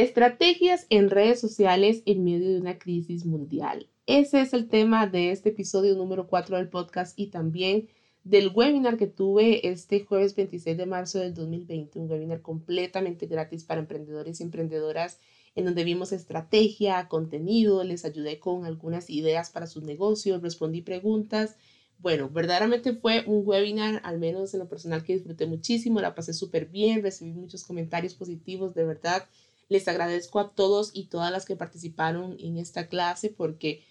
Estrategias en redes sociales en medio de una crisis mundial. Ese es el tema de este episodio número 4 del podcast y también del webinar que tuve este jueves 26 de marzo del 2020, un webinar completamente gratis para emprendedores y emprendedoras en donde vimos estrategia, contenido, les ayudé con algunas ideas para sus negocios, respondí preguntas. Bueno, verdaderamente fue un webinar, al menos en lo personal, que disfruté muchísimo, la pasé súper bien, recibí muchos comentarios positivos, de verdad. Les agradezco a todos y todas las que participaron en esta clase porque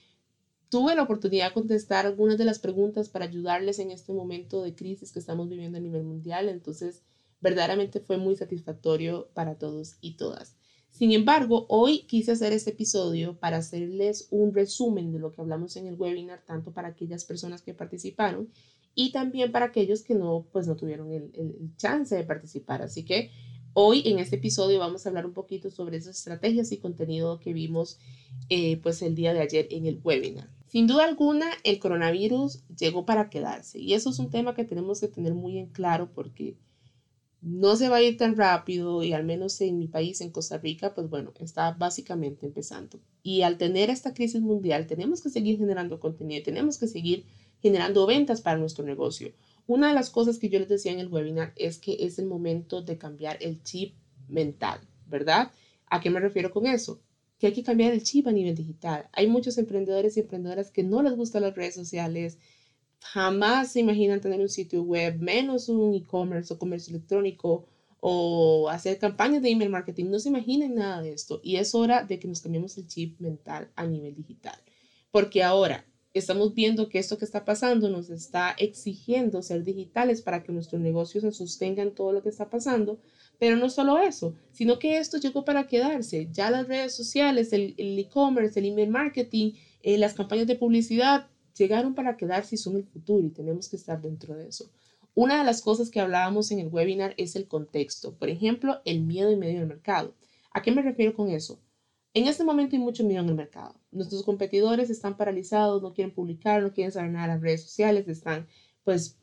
tuve la oportunidad de contestar algunas de las preguntas para ayudarles en este momento de crisis que estamos viviendo a nivel mundial. Entonces, verdaderamente fue muy satisfactorio para todos y todas. Sin embargo, hoy quise hacer este episodio para hacerles un resumen de lo que hablamos en el webinar, tanto para aquellas personas que participaron y también para aquellos que no, pues no tuvieron el, el chance de participar. Así que hoy en este episodio vamos a hablar un poquito sobre esas estrategias y contenido que vimos eh, pues el día de ayer en el webinar. Sin duda alguna, el coronavirus llegó para quedarse y eso es un tema que tenemos que tener muy en claro porque no se va a ir tan rápido y al menos en mi país, en Costa Rica, pues bueno, está básicamente empezando. Y al tener esta crisis mundial, tenemos que seguir generando contenido, tenemos que seguir generando ventas para nuestro negocio. Una de las cosas que yo les decía en el webinar es que es el momento de cambiar el chip mental, ¿verdad? ¿A qué me refiero con eso? Que hay que cambiar el chip a nivel digital. Hay muchos emprendedores y emprendedoras que no les gustan las redes sociales, jamás se imaginan tener un sitio web, menos un e-commerce o comercio electrónico o hacer campañas de email marketing. No se imaginen nada de esto y es hora de que nos cambiemos el chip mental a nivel digital. Porque ahora estamos viendo que esto que está pasando nos está exigiendo ser digitales para que nuestros negocios se sostengan todo lo que está pasando. Pero no solo eso, sino que esto llegó para quedarse. Ya las redes sociales, el e-commerce, el, email marketing, eh, las campañas de publicidad, llegaron para quedarse y son el futuro y tenemos que estar dentro de eso. Una de las cosas que hablábamos en el webinar es el contexto. Por ejemplo, el miedo en medio del mercado. ¿A qué me refiero con eso? En este momento hay mucho miedo en el mercado. Nuestros competidores están paralizados, no quieren publicar, no quieren saber nada de las redes sociales, están, pues,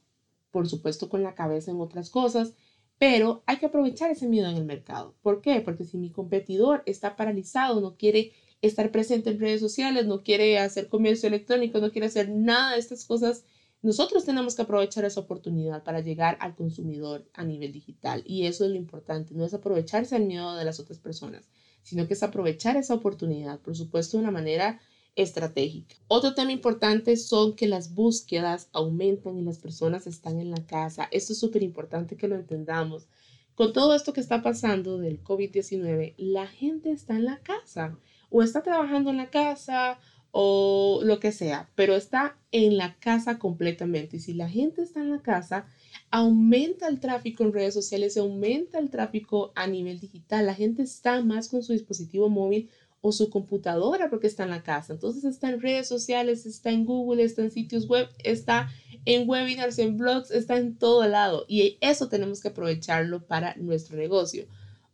por supuesto, con la cabeza en otras cosas. Pero hay que aprovechar ese miedo en el mercado. ¿Por qué? Porque si mi competidor está paralizado, no quiere estar presente en redes sociales, no quiere hacer comercio electrónico, no quiere hacer nada de estas cosas, nosotros tenemos que aprovechar esa oportunidad para llegar al consumidor a nivel digital. Y eso es lo importante, no es aprovecharse el miedo de las otras personas, sino que es aprovechar esa oportunidad, por supuesto, de una manera estratégica. Otro tema importante son que las búsquedas aumentan y las personas están en la casa. Esto es súper importante que lo entendamos. Con todo esto que está pasando del COVID-19, la gente está en la casa o está trabajando en la casa o lo que sea, pero está en la casa completamente. Y si la gente está en la casa, aumenta el tráfico en redes sociales, aumenta el tráfico a nivel digital. La gente está más con su dispositivo móvil o su computadora porque está en la casa. Entonces está en redes sociales, está en Google, está en sitios web, está en webinars, en blogs, está en todo lado. Y eso tenemos que aprovecharlo para nuestro negocio.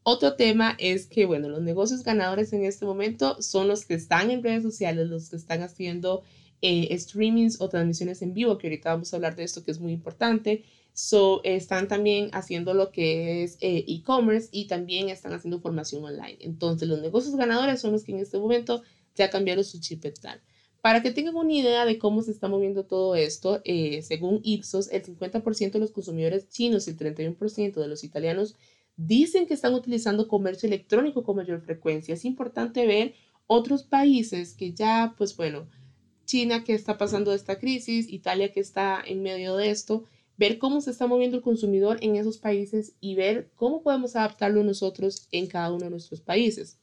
Otro tema es que, bueno, los negocios ganadores en este momento son los que están en redes sociales, los que están haciendo eh, streamings o transmisiones en vivo, que ahorita vamos a hablar de esto que es muy importante. So, están también haciendo lo que es eh, e-commerce y también están haciendo formación online. Entonces, los negocios ganadores son los que en este momento ya cambiaron su chip tal. Para que tengan una idea de cómo se está moviendo todo esto, eh, según Ipsos, el 50% de los consumidores chinos y el 31% de los italianos dicen que están utilizando comercio electrónico con mayor frecuencia. Es importante ver otros países que ya, pues bueno, China que está pasando esta crisis, Italia que está en medio de esto, ver cómo se está moviendo el consumidor en esos países y ver cómo podemos adaptarlo nosotros en cada uno de nuestros países.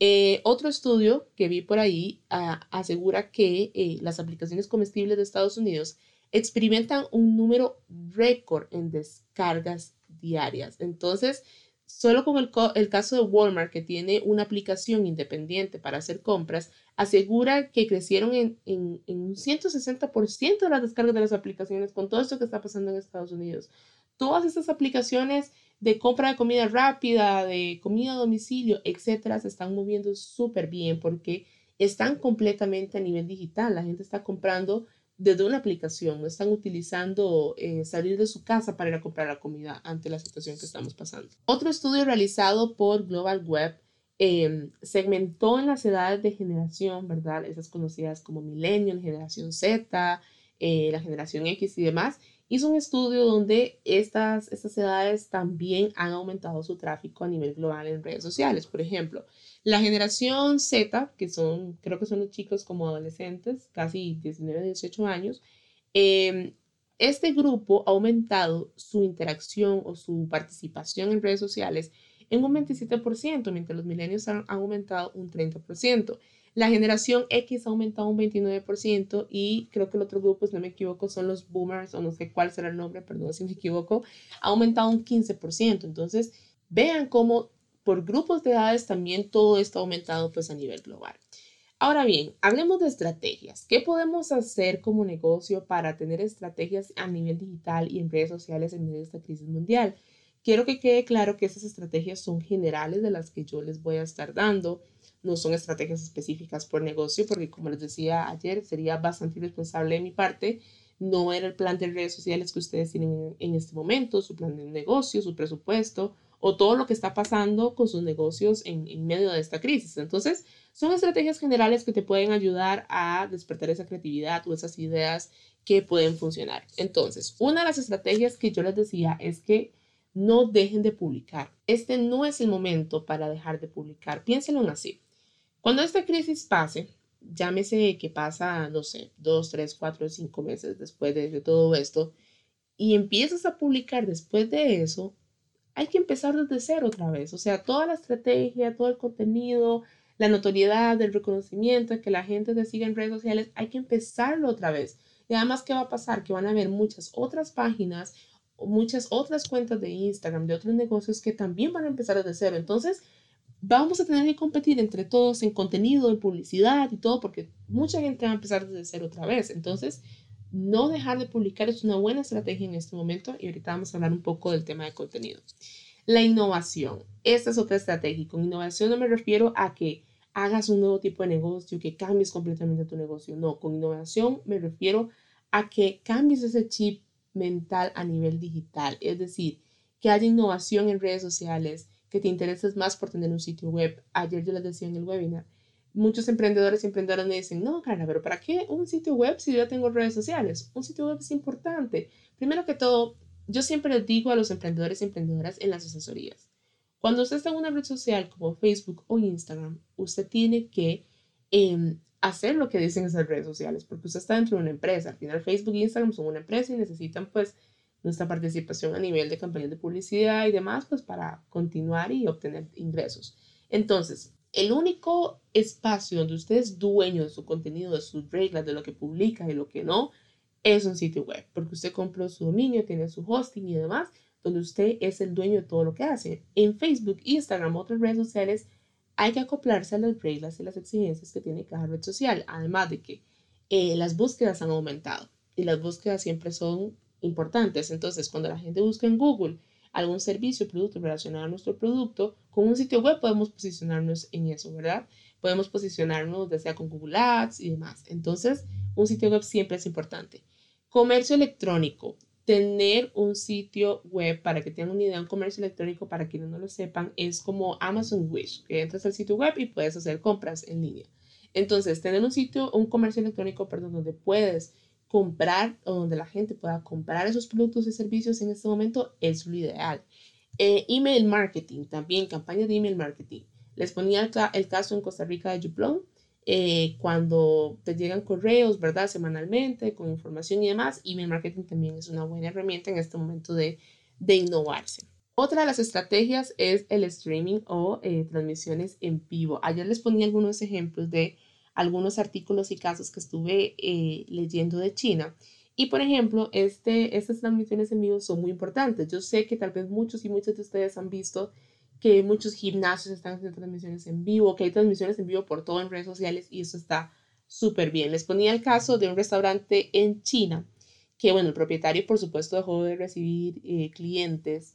Eh, otro estudio que vi por ahí ah, asegura que eh, las aplicaciones comestibles de Estados Unidos experimentan un número récord en descargas diarias. Entonces, solo con el, caso de Walmart, que tiene una aplicación independiente para hacer compras, asegura que crecieron en, en, en un 160% de las descargas de las aplicaciones con todo esto que está pasando en Estados Unidos. Todas estas aplicaciones de compra de comida rápida, de comida a domicilio, etcétera, se están moviendo súper bien porque están completamente a nivel digital. La gente está comprando desde una aplicación, están utilizando eh, salir de su casa para ir a comprar la comida ante la situación que estamos pasando. Otro estudio realizado por Global Web em, segmentó en las edades de generación, ¿verdad? Esas conocidas como millennial, generación Z, eh, la generación X y demás, hizo un estudio donde estas, estas edades también han aumentado su tráfico a nivel global en redes sociales. Por ejemplo, la generación Z, que son, creo que son los chicos como adolescentes, casi 19, 18 años, em, este grupo ha aumentado su interacción o su participación en redes sociales en un 27%, mientras los milenios han, han aumentado un 30%. La generación X ha aumentado un 29% y creo que el otro grupo, si no me equivoco, son los boomers o no sé cuál será el nombre, perdón si me equivoco, ha aumentado un 15%. Entonces, vean cómo por grupos de edades también todo esto ha aumentado pues a nivel global. Ahora bien, hablemos de estrategias. ¿Qué podemos hacer como negocio para tener estrategias a nivel digital y en redes sociales en medio de esta crisis mundial? Quiero que quede claro que esas estrategias son generales de las que yo les voy a estar dando no son estrategias específicas por negocio, porque como les decía ayer, sería bastante irresponsable de mi parte no era el plan de redes sociales que ustedes tienen en este momento, su plan de negocio, su presupuesto o todo lo que está pasando con sus negocios en, medio de esta crisis. Entonces, son estrategias generales que te pueden ayudar a despertar esa creatividad o esas ideas que pueden funcionar. Entonces, una de las estrategias que yo les decía es que no dejen de publicar. Este no es el momento para dejar de publicar. Piénsenlo así. Cuando esta crisis pase, llámese que pasa, no sé, dos, tres, cuatro, cinco meses después de, todo esto, y empiezas a publicar después de eso, hay que empezar desde cero otra vez. O sea, toda la estrategia, todo el contenido, la notoriedad, el reconocimiento, que la gente te siga en redes sociales, hay que empezarlo otra vez. Y además, ¿qué va a pasar? Que van a haber muchas otras páginas, muchas otras cuentas de Instagram, de otros negocios que también van a empezar desde cero. Entonces, vamos a tener que competir entre todos en contenido, en publicidad y todo, porque mucha gente va a empezar desde cero otra vez. Entonces, no dejar de publicar es una buena estrategia en este momento y ahorita vamos a hablar un poco del tema de contenido. La innovación. Esta es otra estrategia. con innovación no me refiero a que hagas un nuevo tipo de negocio, que cambies completamente tu negocio. No, con innovación me refiero a que cambies ese chip mental a nivel digital. Es decir, que haya innovación en redes sociales, que te intereses más por tener un sitio web. Ayer yo les decía en el webinar, muchos emprendedores y emprendedoras me dicen, no, Carla, pero ¿para qué un sitio web si yo ya tengo redes sociales? Un sitio web es importante. Primero que todo, yo siempre les digo a los emprendedores y emprendedoras en las asesorías, cuando usted está en una red social como Facebook o Instagram, usted tiene que em, hacer lo que dicen esas redes sociales, porque usted está dentro de una empresa. Al final Facebook e Instagram son una empresa y necesitan pues nuestra participación a nivel de campañas de publicidad y demás, pues para continuar y obtener ingresos. Entonces, el único espacio donde usted es dueño de su contenido, de sus reglas, de lo que publica y lo que no, es un sitio web, porque usted compró su dominio, tiene su hosting y demás, donde usted es el dueño de todo lo que hace. En Facebook, Instagram, otras redes sociales, hay que acoplarse a las reglas y las exigencias que tiene cada red social, además de que eh, las búsquedas han aumentado y las búsquedas siempre son importantes. Entonces, cuando la gente busca en Google algún servicio o producto relacionado a nuestro producto, con un sitio web podemos posicionarnos en eso, ¿verdad? Podemos posicionarnos ya sea con Google Ads y demás. Entonces, un sitio web siempre es importante. Comercio electrónico. Tener un sitio web, para que tengan una idea, un comercio electrónico, para quienes no lo sepan, es como Amazon Wish, que entras al sitio web y puedes hacer compras en línea. Entonces, tener un sitio, un comercio electrónico, perdón, donde puedes comprar o donde la gente pueda comprar esos productos y servicios en este momento es lo ideal. Eh, email marketing, también campaña de email marketing. Les ponía el, caso en Costa Rica de Juplón, eh, cuando te llegan correos, ¿verdad? Semanalmente, con información y demás. Email marketing también es una buena herramienta en este momento de, de innovarse. Otra de las estrategias es el streaming o eh, transmisiones en vivo. Ayer les ponía algunos ejemplos de algunos artículos y casos que estuve eh, leyendo de China. Y por ejemplo, este, estas transmisiones en vivo son muy importantes. Yo sé que tal vez muchos y muchas de ustedes han visto que muchos gimnasios están haciendo transmisiones en vivo, que hay transmisiones en vivo por todo en redes sociales y eso está súper bien. Les ponía el caso de un restaurante en China, que bueno, el propietario por supuesto dejó de recibir eh, clientes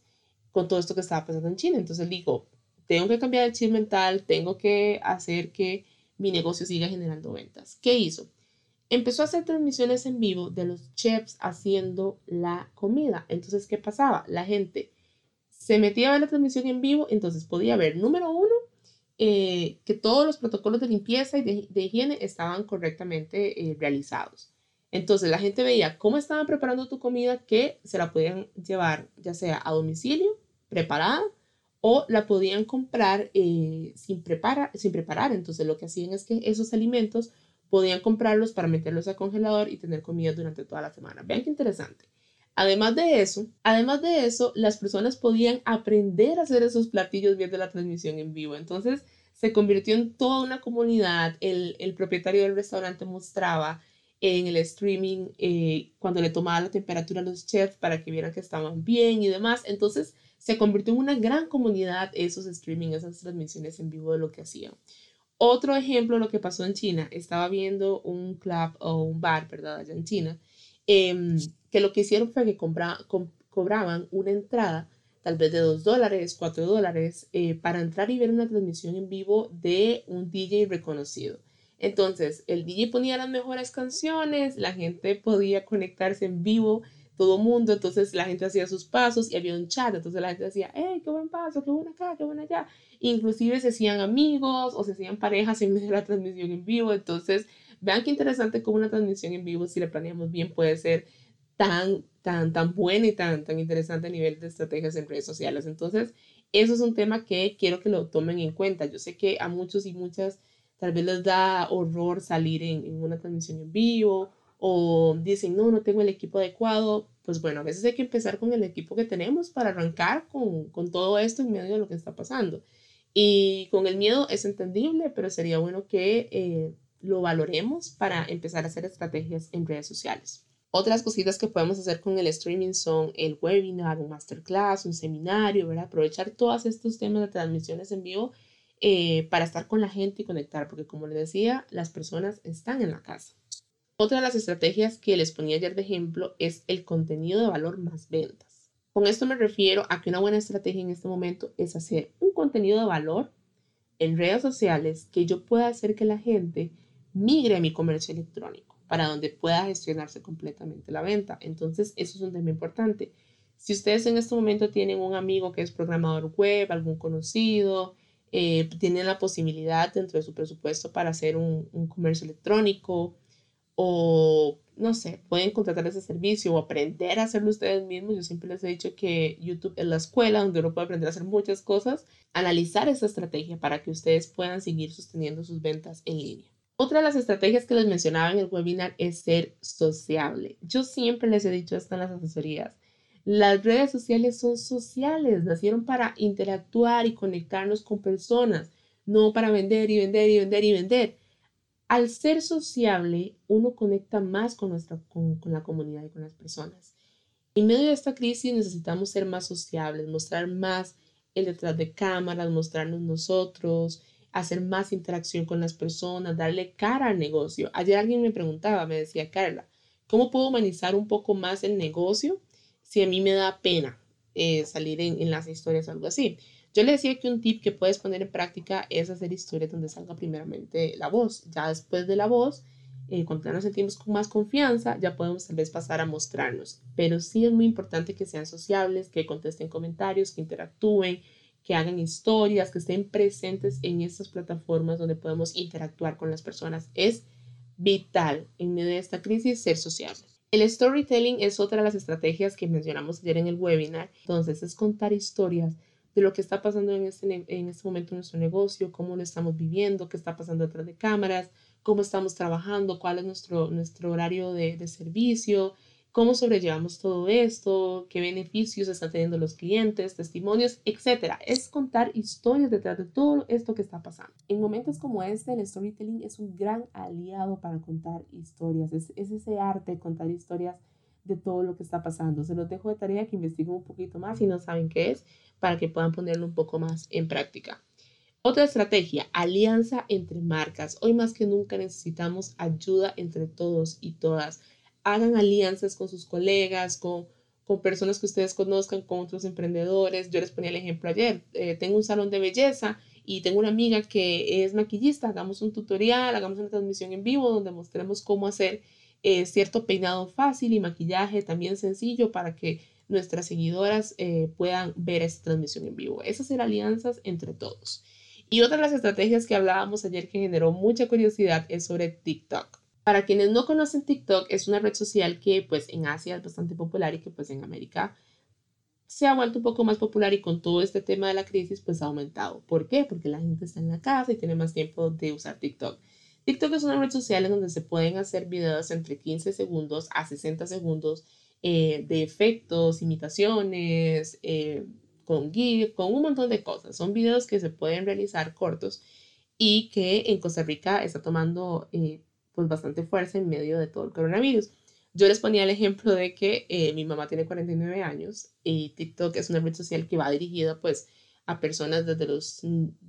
con todo esto que estaba pasando en China. Entonces digo, tengo que cambiar el chip mental, tengo que hacer que mi negocio siga generando ventas. ¿Qué hizo? Empezó a hacer transmisiones en vivo de los chefs haciendo la comida. Entonces, ¿qué pasaba? La gente se metía a ver la transmisión en vivo, entonces podía ver, número uno, eh, que todos los protocolos de limpieza y de, higiene estaban correctamente eh, realizados. Entonces la gente veía cómo estaban preparando tu comida que se la podían llevar ya sea a domicilio, preparada, o la podían comprar eh, sin, preparar, sin preparar. Entonces lo que hacían es que esos alimentos podían comprarlos para meterlos al congelador y tener comida durante toda la semana. Vean qué interesante. Además de eso, además de eso, las personas podían aprender a hacer esos platillos viendo la transmisión en vivo. Entonces se convirtió en toda una comunidad. El, el propietario del restaurante mostraba en el streaming eh, cuando le tomaba la temperatura a los chefs para que vieran que estaban bien y demás. Entonces se convirtió en una gran comunidad esos streaming, esas transmisiones en vivo de lo que hacían. Otro ejemplo, lo que pasó en China. Estaba viendo un club o un bar, ¿verdad? Allá en China Em, que lo que hicieron fue que cobraban una entrada, tal vez de 2 dólares, 4 dólares, eh, para entrar y ver una transmisión en vivo de un DJ reconocido. Entonces, el DJ ponía las mejores canciones, la gente podía conectarse en vivo, todo mundo, entonces la gente hacía sus pasos y había un chat, entonces la gente decía, hey, qué buen paso, qué buena acá, qué buena allá. Inclusive se hacían amigos o se hacían parejas en medio de la transmisión en vivo, entonces Vean qué interesante cómo una transmisión en vivo, si la planeamos bien, puede ser tan, tan, tan buena y tan, tan interesante a nivel de estrategias en redes sociales. Entonces, eso es un tema que quiero que lo tomen en cuenta. Yo sé que a muchos y muchas tal vez les da horror salir en, en una transmisión en vivo o dicen, no, no tengo el equipo adecuado. Pues bueno, a veces hay que empezar con el equipo que tenemos para arrancar con, con todo esto en medio de lo que está pasando. Y con el miedo es entendible, pero sería bueno que eh, lo valoremos para empezar a hacer estrategias en redes sociales. Otras cositas que podemos hacer con el streaming son el webinar, un masterclass, un seminario, ¿verdad? Aprovechar todos estos temas de transmisiones en vivo eh, para estar con la gente y conectar, porque como les decía, las personas están en la casa. Otra de las estrategias que les ponía ayer de ejemplo es el contenido de valor más ventas. Con esto me refiero a que una buena estrategia en este momento es hacer un contenido de valor en redes sociales que yo pueda hacer que la gente migre a mi comercio electrónico para donde pueda gestionarse completamente la venta. Entonces, eso es un tema importante. Si ustedes en este momento tienen un amigo que es programador web, algún conocido, eh, tienen la posibilidad dentro de su presupuesto para hacer un, un comercio electrónico o no sé, pueden contratar ese servicio o aprender a hacerlo ustedes mismos. Yo siempre les he dicho que YouTube es la escuela donde uno puede aprender a hacer muchas cosas. Analizar esa estrategia para que ustedes puedan seguir sosteniendo sus ventas en línea. Otra de las estrategias que les mencionaba en el webinar es ser sociable. Yo siempre les he dicho esto en las asesorías. Las redes sociales son sociales, nacieron para interactuar y conectarnos con personas, no para vender y vender y vender y vender. Al ser sociable, uno conecta más con, nuestra, con, la comunidad y con las personas. En medio de esta crisis necesitamos ser más sociables, mostrar más el detrás de cámaras, mostrarnos nosotros, hacer más interacción con las personas, darle cara al negocio. Ayer alguien me preguntaba, me decía, Carla, ¿cómo puedo humanizar un poco más el negocio si a mí me da pena eh, salir en, las historias o algo así? Yo le decía que un tip que puedes poner en práctica es hacer historias donde salga primeramente la voz. Ya después de la voz, eh, cuando ya nos sentimos con más confianza, ya podemos tal vez pasar a mostrarnos. Pero sí es muy importante que sean sociables, que contesten comentarios, que interactúen, que hagan historias, que estén presentes en estas plataformas donde podemos interactuar con las personas. Es vital en medio de esta crisis ser sociable. El storytelling es otra de las estrategias que mencionamos ayer en el webinar. Entonces, es contar historias de lo que está pasando en este, en este momento en nuestro negocio, cómo lo estamos viviendo, qué está pasando detrás de cámaras, cómo estamos trabajando, cuál es nuestro, nuestro horario de, de servicio, cómo sobrellevamos todo esto, qué beneficios están teniendo los clientes, testimonios, etc. Es contar historias detrás de todo esto que está pasando. En momentos como este, el storytelling es un gran aliado para contar historias. Es, ese arte contar historias de todo lo que está pasando. Se los dejo de tarea que investiguen un poquito más si no saben qué es, para que puedan ponerlo un poco más en práctica. Otra estrategia, alianza entre marcas. Hoy más que nunca necesitamos ayuda entre todos y todas hagan alianzas con sus colegas, con, personas que ustedes conozcan, con otros emprendedores. Yo les ponía el ejemplo ayer, eh, tengo un salón de belleza y tengo una amiga que es maquillista, hagamos un tutorial, hagamos una transmisión en vivo donde mostremos cómo hacer eh, cierto peinado fácil y maquillaje también sencillo para que nuestras seguidoras eh, puedan ver esta transmisión en vivo. Esas eran alianzas entre todos. Y otra de las estrategias que hablábamos ayer que generó mucha curiosidad es sobre TikTok. Para quienes no conocen TikTok, es una red social que pues en Asia es bastante popular y que pues en América se ha vuelto un poco más popular y con todo este tema de la crisis pues ha aumentado. ¿Por qué? Porque la gente está en la casa y tiene más tiempo de usar TikTok. TikTok es una red social en donde se pueden hacer videos entre 15 segundos a 60 segundos eh, de efectos, imitaciones, eh, con GIF, con un montón de cosas. Son videos que se pueden realizar cortos y que en Costa Rica está tomando eh, pues bastante fuerza en medio de todo el coronavirus. Yo les ponía el ejemplo de que eh, mi mamá tiene 49 años y TikTok es una red social que va dirigida pues a personas desde los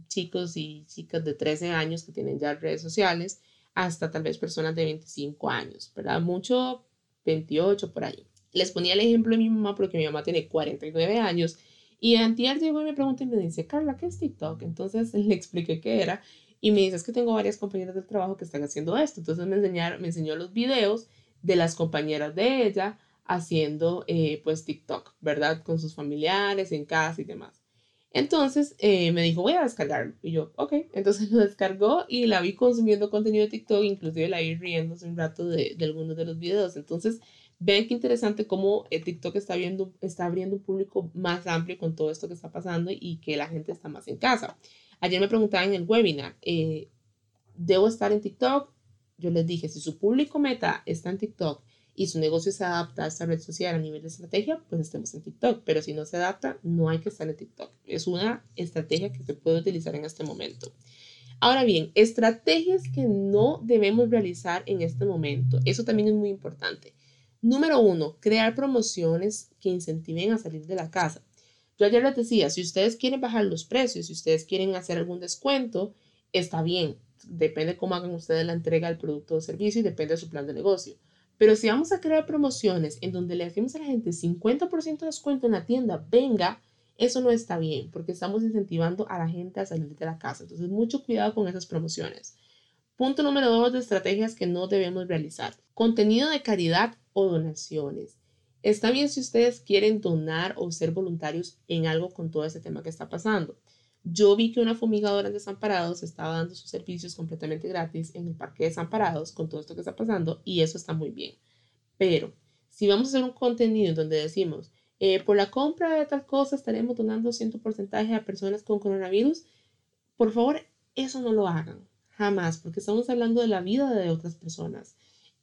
chicos y chicas de 13 años que tienen ya redes sociales hasta tal vez personas de 25 años, ¿verdad? Mucho 28 por ahí. Les ponía el ejemplo de mi mamá porque mi mamá tiene 49 años y antier llegó y me pregunta y me dice, Carla, ¿qué es TikTok? Entonces le expliqué qué era y me dice, es que tengo varias compañeras del trabajo que están haciendo esto. Entonces me, enseñaron, me enseñó los videos de las compañeras de ella haciendo eh, pues TikTok, ¿verdad? Con sus familiares en casa y demás. Entonces eh, me dijo, voy a descargarlo. Y yo, ok. Entonces lo descargó y la vi consumiendo contenido de TikTok, inclusive la vi riéndose un rato de, de algunos de los videos. Entonces Vean qué interesante cómo el TikTok está, viendo, está abriendo un público más amplio con todo esto que está pasando y que la gente está más en casa. Ayer me preguntaban en el webinar, eh, ¿debo estar en TikTok? Yo les dije, si su público meta está en TikTok y su negocio se adapta a esta red social a nivel de estrategia, pues estemos en TikTok. Pero si no se adapta, no hay que estar en TikTok. Es una estrategia que se puede utilizar en este momento. Ahora bien, estrategias que no debemos realizar en este momento. Eso también es muy importante. Número uno, crear promociones que incentiven a salir de la casa. Yo ayer les decía, si ustedes quieren bajar los precios, si ustedes quieren hacer algún descuento, está bien. Depende cómo hagan ustedes la entrega del producto o servicio y depende de su plan de negocio. Pero si vamos a crear promociones en donde le decimos a la gente 50% de descuento en la tienda, venga, eso no está bien porque estamos incentivando a la gente a salir de la casa. Entonces, mucho cuidado con esas promociones. Punto número dos de estrategias que no debemos realizar. Contenido de caridad o donaciones. Está bien si ustedes quieren donar o ser voluntarios en algo con todo este tema que está pasando. Yo vi que una fumigadora en Desamparados estaba dando sus servicios completamente gratis en el parque de Desamparados con todo esto que está pasando y eso está muy bien. Pero si vamos a hacer un contenido en donde decimos, eh, por la compra de tal cosa estaremos donando cierto porcentaje a personas con coronavirus, por favor, eso no lo hagan, jamás, porque estamos hablando de la vida de otras personas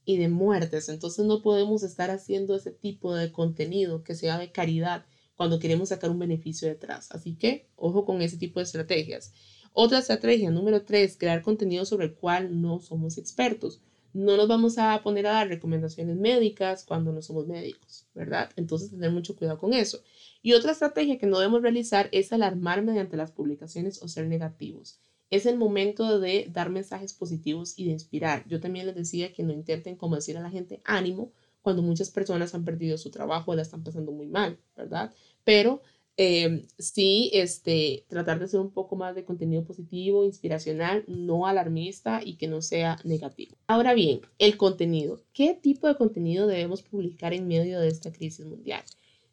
y de muertes. Entonces no podemos estar haciendo ese tipo de contenido que sea de caridad cuando queremos sacar un beneficio detrás. Así que ojo con ese tipo de estrategias. Otra estrategia, número tres, crear contenido sobre el cual no somos expertos. No nos vamos a poner a dar recomendaciones médicas cuando no somos médicos, ¿verdad? Entonces tener mucho cuidado con eso. Y otra estrategia que no debemos realizar es alarmar mediante las publicaciones o ser negativos es el momento de dar mensajes positivos y de inspirar. Yo también les decía que no intenten como decir a la gente ánimo cuando muchas personas han perdido su trabajo la están pasando muy mal, ¿verdad? Pero eh, sí, este, tratar de hacer un poco más de contenido positivo, inspiracional, no alarmista y que no sea negativo. Ahora bien, el contenido. ¿Qué tipo de contenido debemos publicar en medio de esta crisis mundial?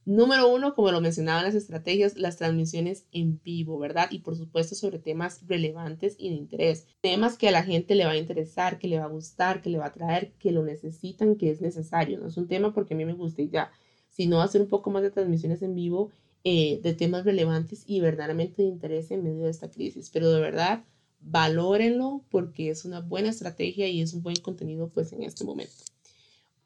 Número uno, como lo mencionaba en las estrategias, las transmisiones en vivo, ¿verdad? Y por supuesto sobre temas relevantes y de interés. Temas que a la gente le va a interesar, que le va a gustar, que le va a traer, que lo necesitan, que es necesario. No es un tema porque a mí me gusta y ya, sino hacer un poco más de transmisiones en vivo eh, de temas relevantes y verdaderamente de interés en medio de esta crisis. Pero de verdad, valórenlo porque es una buena estrategia y es un buen contenido pues en este momento.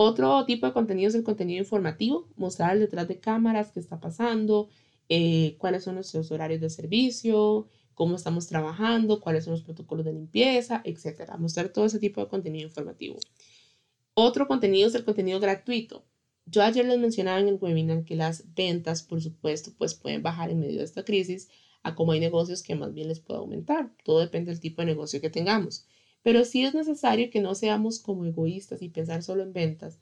Otro tipo de contenido es el contenido informativo, mostrar detrás de cámaras qué está pasando, eh, cuáles son nuestros horarios de servicio, cómo estamos trabajando, cuáles son los protocolos de limpieza, etcétera. Mostrar todo ese tipo de contenido informativo. Otro contenido es el contenido gratuito. Yo ayer les mencionaba en el webinar que las ventas, por supuesto, pues pueden bajar en medio de esta crisis, a como hay negocios que más bien les puede aumentar. Todo depende del tipo de negocio que tengamos. Pero sí es necesario que no seamos como egoístas y pensar solo en ventas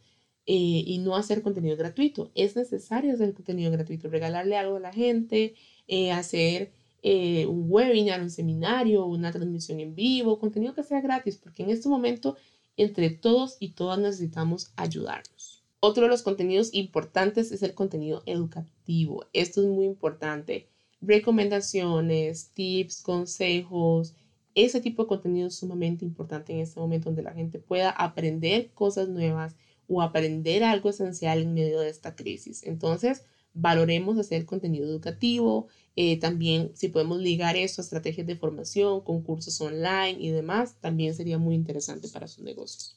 eh, y no hacer contenido gratuito. Es necesario hacer contenido gratuito, regalarle algo a la gente, eh, hacer eh, un webinar, un seminario, una transmisión en vivo, contenido que sea gratis, porque en este momento entre todos y todas necesitamos ayudarnos. Otro de los contenidos importantes es el contenido educativo. Esto es muy importante. recomendaciones, tips, consejos. Ese tipo de contenido es sumamente importante en este momento donde la gente pueda aprender cosas nuevas o aprender algo esencial en medio de esta crisis. Entonces, valoremos hacer contenido educativo, eh, también si podemos ligar eso a estrategias de formación, concursos online y demás, también sería muy interesante para sus negocios.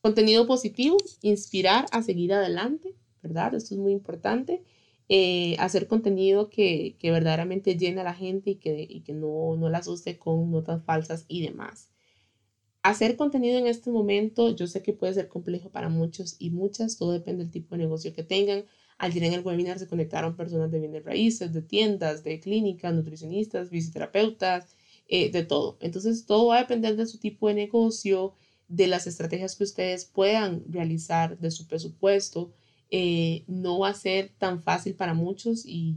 Contenido positivo, inspirar a seguir adelante, ¿verdad? Esto es muy importante. Eh, hacer contenido que, verdaderamente llene a la gente y que, y que no, no la asuste con notas falsas y demás. Hacer contenido en este momento, yo sé que puede ser complejo para muchos y muchas, todo depende del tipo de negocio que tengan. Ayer en el webinar se conectaron personas de bienes raíces, de tiendas, de clínicas, nutricionistas, fisioterapeutas, eh, de todo. Entonces, todo va a depender de su tipo de negocio, de las estrategias que ustedes puedan realizar, de su presupuesto. Eh, no va a ser tan fácil para muchos y,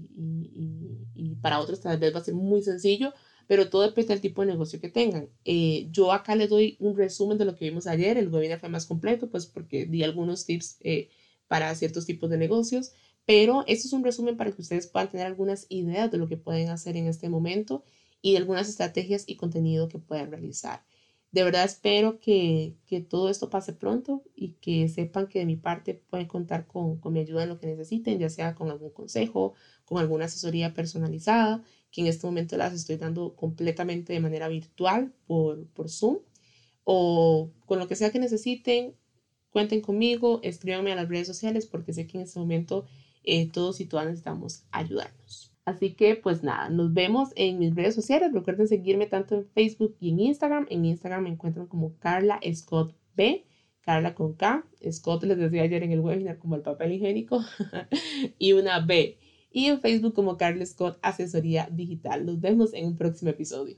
para otros tal vez va a ser muy sencillo, pero todo depende del tipo de negocio que tengan. Eh, yo acá les doy un resumen de lo que vimos ayer, el webinar fue más completo, pues porque di algunos tips para ciertos tipos de negocios, pero esto es un resumen para que ustedes puedan tener algunas ideas de lo que pueden hacer en este momento y de algunas estrategias y contenido que puedan realizar. De verdad espero que, que todo esto pase pronto y que sepan que de mi parte pueden contar con, con mi ayuda en lo que necesiten, ya sea con algún consejo, con alguna asesoría personalizada, que en este momento las estoy dando completamente de manera virtual por, por Zoom, o con lo que sea que necesiten, Cuenten conmigo, escríbanme a las redes sociales porque sé que en este momento eh, todos y todas necesitamos ayudarnos. Así que pues nada, nos vemos en mis redes sociales. Recuerden seguirme tanto en Facebook y en Instagram. En Instagram me encuentran como Carla Scott B. Carla con K. Scott les decía ayer en el webinar como el papel higiénico. y una B. Y en Facebook como Carla Scott Asesoría Digital. Nos vemos en un próximo episodio.